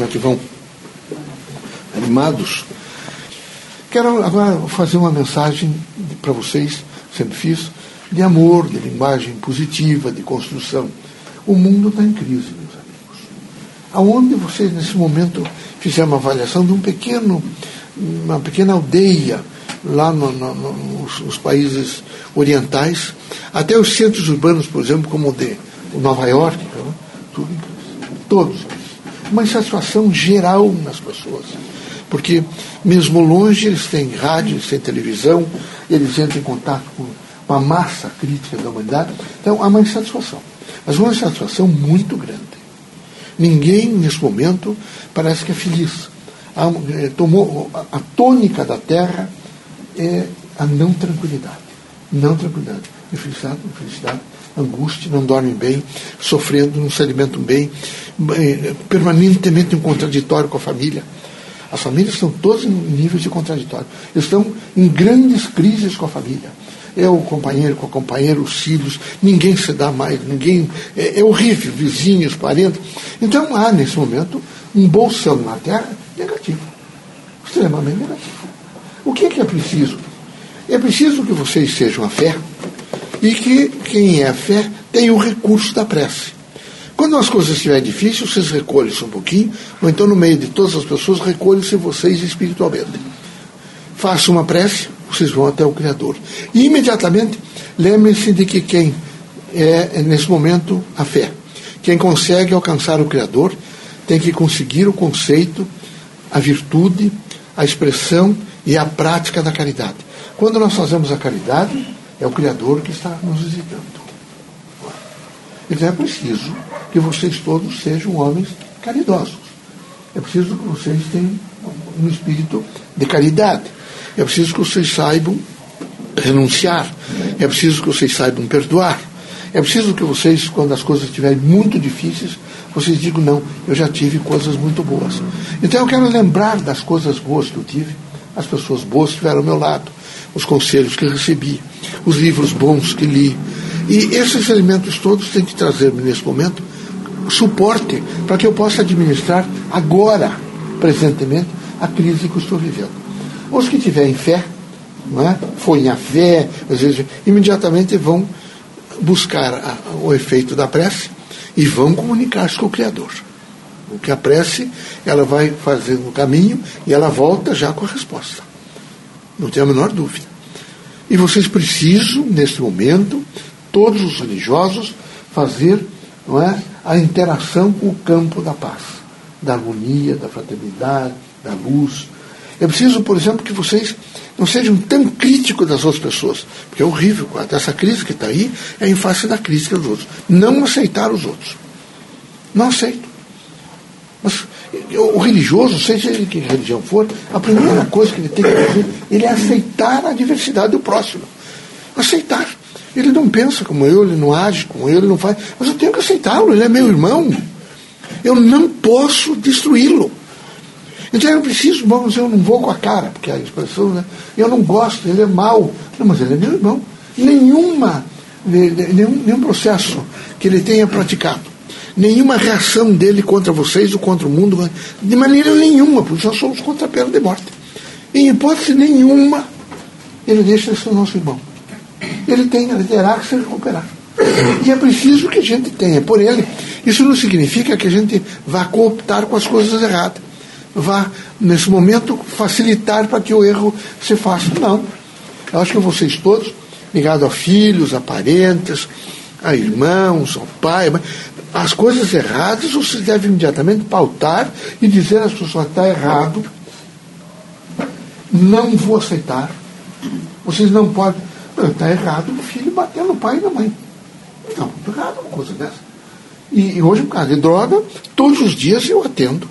né, que vão animados. Quero agora fazer uma mensagem para vocês, sempre fiz, de amor, de linguagem positiva, de construção. O mundo está em crise, meus amigos. Aonde vocês, nesse momento, fizeram uma avaliação de um pequeno, uma pequena aldeia lá no, no, nos, nos, países orientais, até os centros urbanos, por exemplo, como o de Nova York, né? tudo em crise. Todos. Uma insatisfação geral nas pessoas porque mesmo longe eles têm rádio, eles têm televisão, eles entram em contato com uma massa crítica da humanidade. Então há uma insatisfação. Mas uma insatisfação muito grande. Ninguém, nesse momento, parece que é feliz. Há, é, tomou, a, a tônica da Terra é a não tranquilidade. Não tranquilidade. Infelicidade, infelicidade, angústia, não dormem bem, sofrendo, não se alimentam bem, permanentemente em contraditório com a família. As famílias estão todas em níveis de contraditório. Estão em grandes crises com a família. É o companheiro com a companheira, os filhos, ninguém se dá mais, ninguém. É, é horrível, vizinhos, parentes. Então há, nesse momento, um bolsão na terra negativo. Extremamente negativo. O que é que é preciso? É preciso que vocês sejam a fé e que quem é a fé tenha o recurso da prece. Quando as coisas estiverem difíceis, vocês recolhem-se um pouquinho, ou então no meio de todas as pessoas, recolhem-se vocês espiritualmente. Façam uma prece, vocês vão até o Criador. E imediatamente lembrem-se de que quem é, nesse momento, a fé. Quem consegue alcançar o Criador tem que conseguir o conceito, a virtude, a expressão e a prática da caridade. Quando nós fazemos a caridade, é o Criador que está nos visitando. Então é preciso que vocês todos sejam homens caridosos. É preciso que vocês tenham um espírito de caridade. É preciso que vocês saibam renunciar. É preciso que vocês saibam perdoar. É preciso que vocês, quando as coisas estiverem muito difíceis, vocês digam: não, eu já tive coisas muito boas. Então eu quero lembrar das coisas boas que eu tive, as pessoas boas que estiveram ao meu lado, os conselhos que recebi, os livros bons que li, e esses elementos todos têm que trazer-me nesse momento suporte para que eu possa administrar agora, presentemente, a crise que estou vivendo. Os que tiverem fé, não é? foi a fé, às vezes, imediatamente vão buscar a, o efeito da prece e vão comunicar-se com o Criador. Porque a prece, ela vai fazendo o caminho e ela volta já com a resposta. Não tenho a menor dúvida. E vocês precisam, nesse momento, todos os religiosos fazer não é, a interação com o campo da paz, da harmonia, da fraternidade, da luz. É preciso, por exemplo, que vocês não sejam tão críticos das outras pessoas, porque é horrível. Essa crise que está aí é em face da crítica dos outros. Não aceitar os outros. Não aceito. Mas o religioso, seja ele que religião for, a primeira coisa que ele tem que fazer ele é aceitar a diversidade do próximo. Aceitar. Ele não pensa como eu, ele não age como eu, ele não faz. Mas eu tenho que aceitá-lo, ele é meu irmão. Eu não posso destruí-lo. Então eu preciso, vamos, eu não vou com a cara, porque a expressão, né? Eu não gosto, ele é mau. Não, mas ele é meu irmão. Nenhuma, nenhum, nenhum processo que ele tenha praticado, nenhuma reação dele contra vocês ou contra o mundo, de maneira nenhuma, porque nós somos contra a pena de morte. Em hipótese nenhuma, ele deixa de ser nosso irmão ele tem, ele terá que se recuperar. E é preciso que a gente tenha por ele. Isso não significa que a gente vá cooptar com as coisas erradas. Vá, nesse momento, facilitar para que o erro se faça. Não. Eu acho que vocês todos, ligados a filhos, a parentes, a irmãos, ao pai, as coisas erradas vocês devem imediatamente pautar e dizer às pessoas: está errado, não vou aceitar. Vocês não podem. Está errado o filho bater no pai e na mãe. Não, está errado uma coisa dessa. E, e hoje, por causa de droga, todos os dias eu atendo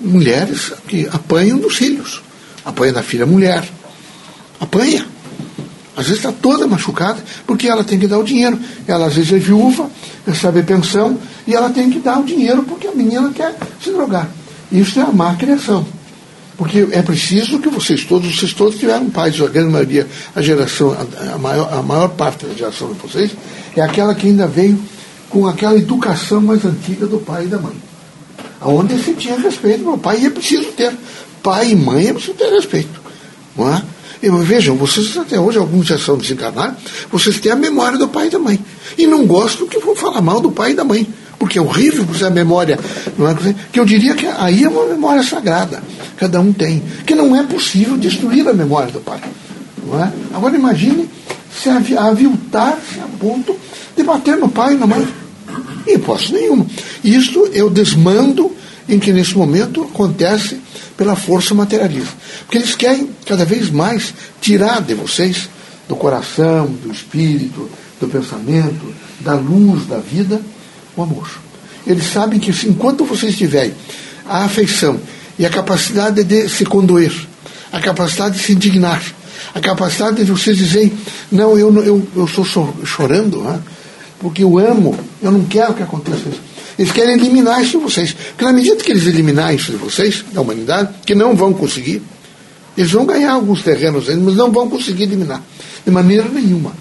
mulheres que apanham dos filhos. Apanha da filha mulher. Apanha. Às vezes está toda machucada, porque ela tem que dar o dinheiro. Ela às vezes é viúva, recebe pensão, e ela tem que dar o dinheiro porque a menina quer se drogar. Isso é a má criação. Porque é preciso que vocês todos, vocês todos tiveram pais, a grande maioria, a geração, a, maior, a maior parte da geração de vocês, é aquela que ainda veio com aquela educação mais antiga do pai e da mãe. onde se tinha respeito pelo pai, e é preciso ter. Pai e mãe é preciso ter respeito. Não é? E, vejam, vocês até hoje, alguns já são desencarnados, vocês têm a memória do pai e da mãe. E não gostam que vão falar mal do pai e da mãe. Porque é horrível você a memória. Não é? Que eu diria que aí é uma memória sagrada. Cada um tem. Que não é possível destruir a memória do pai. Não é? Agora imagine se aviltar-se a ponto de bater no pai na mãe. Em hipótese nenhuma. Isto eu desmando em que nesse momento acontece pela força materialista. Porque eles querem cada vez mais tirar de vocês, do coração, do espírito, do pensamento, da luz da vida, o amor. Eles sabem que enquanto vocês tiverem a afeição e a capacidade de se condoer, a capacidade de se indignar, a capacidade de vocês dizerem, não, eu, eu, eu estou chorando, né? porque eu amo, eu não quero que aconteça isso. Eles querem eliminar isso de vocês. Porque na medida que eles eliminarem isso de vocês, da humanidade, que não vão conseguir, eles vão ganhar alguns terrenos, mas não vão conseguir eliminar. De maneira nenhuma.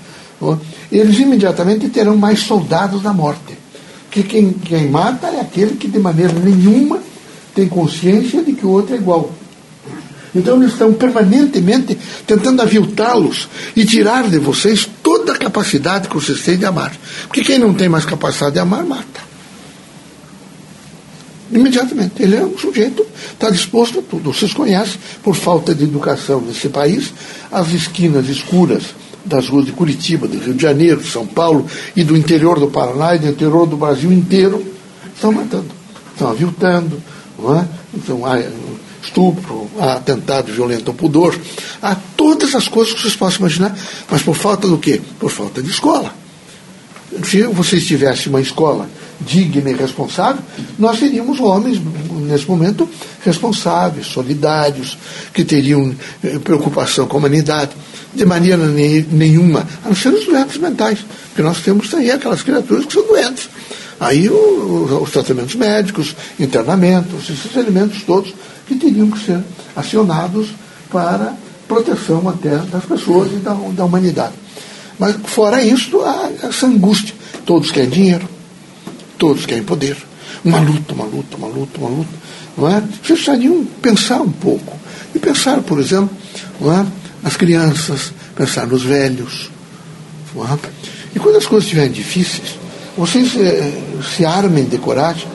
Eles imediatamente terão mais soldados da morte. Que quem, quem mata é aquele que de maneira nenhuma tem consciência de que o outro é igual. Então eles estão permanentemente tentando aviltá-los e tirar de vocês toda a capacidade que vocês têm de amar. Porque quem não tem mais capacidade de amar, mata. Imediatamente. Ele é um sujeito, está disposto a tudo. Vocês conhecem, por falta de educação nesse país, as esquinas escuras das ruas de Curitiba, do Rio de Janeiro, de São Paulo e do interior do Paraná e do interior do Brasil inteiro, estão matando, estão aviltando, não é? Então, há estupro, há atentado violento ao pudor, há todas as coisas que vocês possam imaginar, mas por falta do quê? Por falta de escola. Se vocês tivessem uma escola digna e responsável, nós teríamos homens, nesse momento, responsáveis, solidários, que teriam eh, preocupação com a humanidade, de maneira nenhuma, a não ser os doentes mentais, porque nós temos aí aquelas criaturas que são doentes. Aí o, os tratamentos médicos, internamentos, esses elementos todos que teriam que ser acionados para proteção até das pessoas e da, da humanidade. Mas fora isso, há essa angústia. Todos querem dinheiro, Todos querem poder. Uma luta, uma luta, uma luta, uma luta. Não é? Vocês precisariam pensar um pouco. E pensar, por exemplo, não é? Nas crianças, pensar nos velhos. É? E quando as coisas estiverem difíceis, vocês eh, se armem de coragem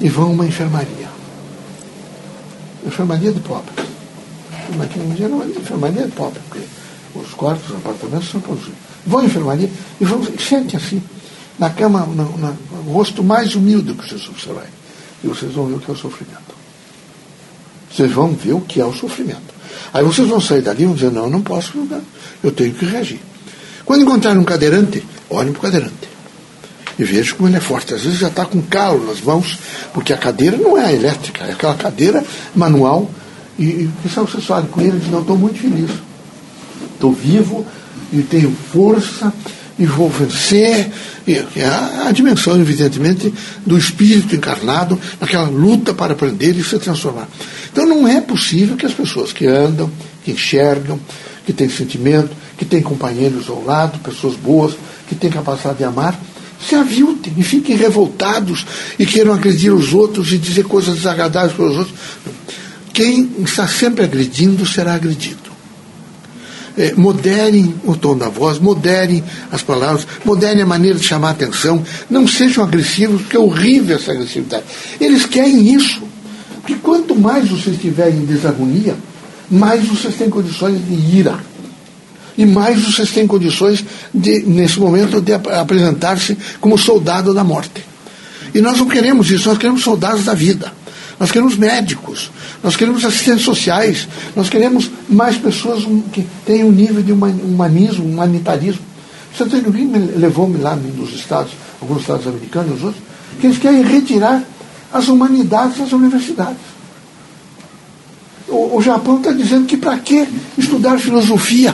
e vão a uma enfermaria. Enfermaria de pobres. Enfermaria, não é enfermaria de pobres, porque os quartos, os apartamentos são todos. Vão à enfermaria e vão, sente assim na cama, no rosto mais humilde que vocês observarem. E vocês vão ver o que é o sofrimento. Vocês vão ver o que é o sofrimento. Aí vocês vão sair dali e vão dizer, não, eu não posso, eu tenho que reagir. Quando encontrarem um cadeirante, olhem para o cadeirante. E vejam como ele é forte. Às vezes já está com calo nas mãos, porque a cadeira não é elétrica, é aquela cadeira manual. E, e sabe, vocês falam com ele dizem, não, estou muito feliz. Estou vivo e tenho força e vou vencer. E é a, dimensão, evidentemente, do espírito encarnado naquela luta para aprender e se transformar. Então não é possível que as pessoas que andam, que enxergam, que têm sentimento, que têm companheiros ao lado, pessoas boas, que têm capacidade de amar, se aviltem e fiquem revoltados e queiram agredir os outros e dizer coisas desagradáveis para os outros. Quem está sempre agredindo será agredido eh, moderem o tom da voz, moderem as palavras, moderem a maneira de chamar atenção, não sejam agressivos, porque é horrível essa agressividade. Eles querem isso. Porque quanto mais vocês em desarmonia, mais vocês têm condições de ira. E mais vocês têm condições, de, nesse momento, de apresentar-se como soldado da morte. E nós não queremos isso, nós queremos soldados da vida. Nós queremos médicos, nós queremos assistentes sociais, nós queremos mais pessoas que tenham um nível de humanismo, humanitarismo. Você tem levou-me lá nos estados, alguns estados americanos, os outros, que eles querem retirar as humanidades das universidades. O, o Japão está dizendo que para que estudar filosofia?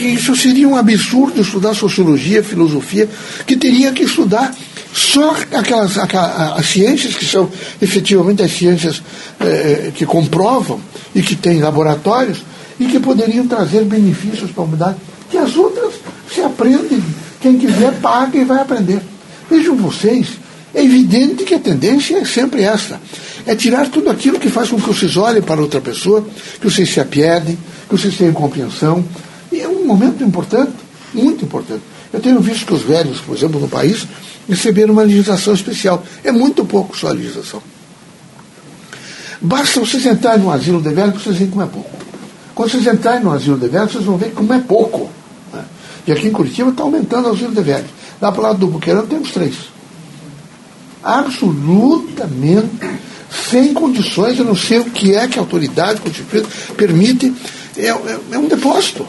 Isso seria um absurdo estudar sociologia, filosofia, que teria que estudar só aquelas, aquelas as ciências que são efetivamente as ciências eh, que comprovam e que têm laboratórios e que poderiam trazer benefícios para a humanidade, que as outras se aprendem, quem quiser paga e vai aprender. Vejam vocês É evidente que a tendência é sempre essa. É tirar tudo aquilo que faz com que vocês olhem para outra pessoa, que vocês se apiedem, que vocês tenham compreensão. E é um momento importante, muito importante. Eu tenho visto que os velhos, por exemplo, no país, receberam uma legislação especial. É muito pouco só a legislação. Basta vocês entrarem no asilo de velhos para vocês verem como é pouco. Quando vocês entrarem no asilo de velhos, vocês vão ver como é pouco. Né? E aqui em Curitiba está aumentando o asilo de velhos. Lá para o lado do Buqueirão temos três. Absolutamente sem condições, eu não sei o que é que a autoridade constituída permite. É, é, é um depósito.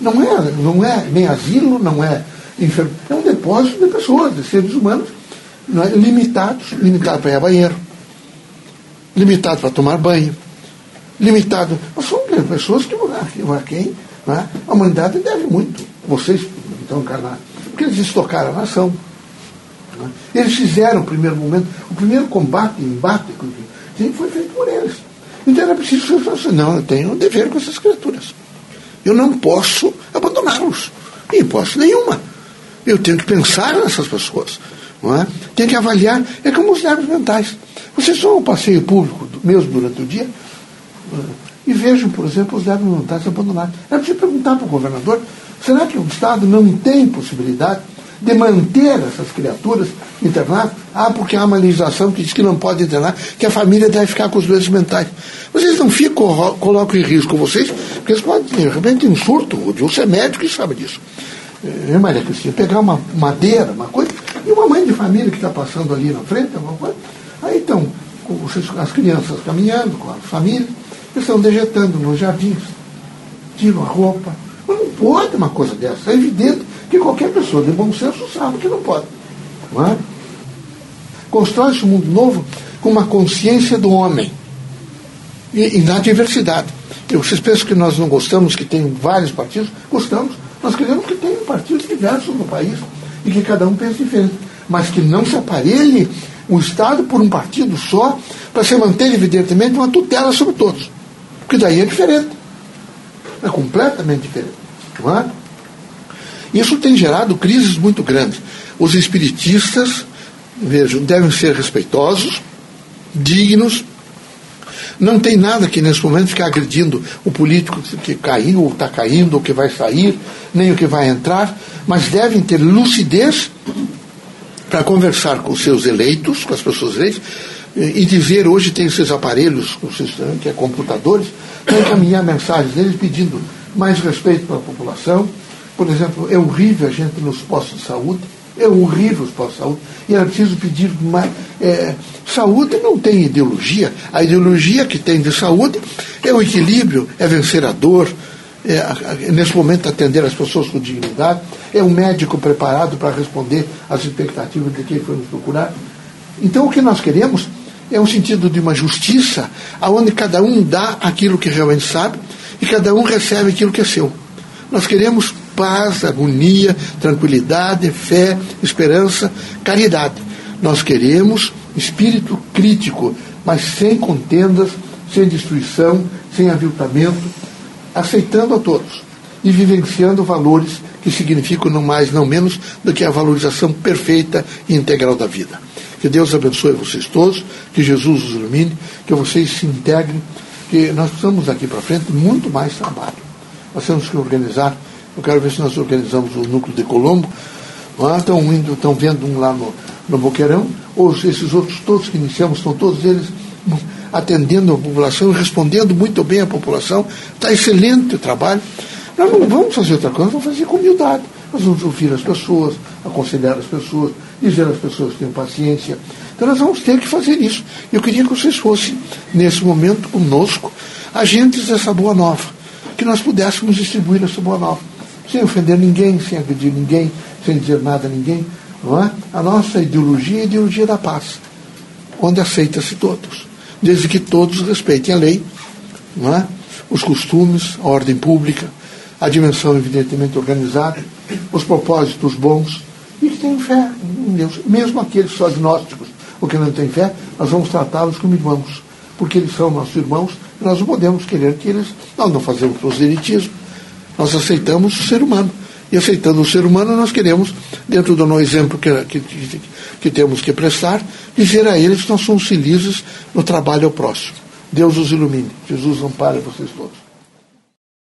Não é, não é nem asilo, não é enfermo. É um depósito de pessoas, de seres humanos, é? limitados, limitados para ir a banheiro, limitados para tomar banho, limitados. Mas são pessoas que, a quem é? a humanidade deve muito. Vocês, então, encarnados. Porque eles estocaram a nação. É? Eles fizeram o primeiro momento, o primeiro combate, embate, foi feito por eles. Então era preciso falar assim, não, eu tenho um dever com essas criaturas. Eu não posso abandoná-los. Em hipótese nenhuma. Eu tenho que pensar nessas pessoas. Não é? Tenho que avaliar. É como os nervos mentais. Vocês vão ao passeio público, mesmo durante o dia, e vejam, por exemplo, os nervos mentais abandonados. É preciso perguntar para o governador: será que o Estado não tem possibilidade de manter essas criaturas internadas? Ah, porque há uma legislação que diz que não pode internar, que a família deve ficar com os doentes mentais. Vocês não ficam, colocam em risco vocês, porque eles podem, de repente, um surto. O Dilson é médico e sabe disso. É, Maria Cristina, pegar uma madeira, uma coisa, e uma mãe de família que está passando ali na frente, alguma coisa, aí estão as crianças caminhando com a família, estão dejetando nos jardins, tiram a roupa. Mas não pode uma coisa dessa. É evidente que qualquer pessoa de bom senso sabe que não pode. Não é? Constrói-se um mundo novo com uma consciência do homem e, e na diversidade. Vocês pensam que nós não gostamos que tem vários partidos? Gostamos. Nós queremos que tenha partidos diversos no país e que cada um pense diferente. Mas que não se aparelhe o Estado por um partido só para se manter, evidentemente, uma tutela sobre todos. Porque daí é diferente. É completamente diferente. Não é? Isso tem gerado crises muito grandes. Os espiritistas, vejam, devem ser respeitosos, dignos. Não tem nada que nesse momento ficar agredindo o político que caiu, ou está caindo, ou que vai sair, nem o que vai entrar, mas devem ter lucidez para conversar com os seus eleitos, com as pessoas eleitas, e dizer, hoje tem esses aparelhos, que é computadores, para encaminhar mensagens deles pedindo mais respeito para a população, por exemplo, é horrível a gente nos postos de saúde, é horrível os postos de saúde, e era preciso pedir mais. É, saúde não tem ideologia, a ideologia que tem de saúde é o equilíbrio, é vencer a dor, é, nesse momento atender as pessoas com dignidade, é um médico preparado para responder às expectativas de quem foi nos procurar. Então o que nós queremos é um sentido de uma justiça, aonde cada um dá aquilo que realmente sabe e cada um recebe aquilo que é seu. Nós queremos paz, harmonia, tranquilidade, fé, esperança, caridade. Nós queremos espírito crítico, mas sem contendas, sem destruição, sem aviltamento, aceitando a todos e vivenciando valores que significam não mais, não menos do que a valorização perfeita e integral da vida. Que Deus abençoe vocês todos, que Jesus os ilumine, que vocês se integrem, que nós precisamos daqui para frente muito mais trabalho. Nós temos que organizar eu quero ver se nós organizamos o núcleo de Colombo. Estão indo, estão vendo um lá no, no Boqueirão, ou esses outros todos que iniciamos, estão todos eles atendendo a população, respondendo muito bem à população. Está excelente o trabalho. Nós não vamos fazer outra coisa, vamos fazer com humildade. Nós vamos ouvir as pessoas, aconselhar as pessoas, dizer às pessoas que tenham paciência. Então nós vamos ter que fazer isso. Eu queria que vocês fossem, nesse momento, conosco, agentes dessa boa nova. Que nós pudéssemos distribuir essa boa nova sem ofender ninguém, sem agredir ninguém, sem dizer nada a ninguém. Não é? A nossa ideologia é a ideologia da paz, onde aceita-se todos, desde que todos respeitem a lei, não é? os costumes, a ordem pública, a dimensão evidentemente organizada, os propósitos bons e que tenham fé em Deus. Mesmo aqueles só agnósticos, ou que não têm fé, nós vamos tratá-los como irmãos, porque eles são nossos irmãos e nós não podemos querer que eles. Nós não fazemos proselitismo, nós aceitamos o ser humano. E aceitando o ser humano, nós queremos, dentro do nosso exemplo que, que, que temos que prestar, dizer a eles que nós somos felizes no trabalho ao próximo. Deus os ilumine. Jesus ampare vocês todos.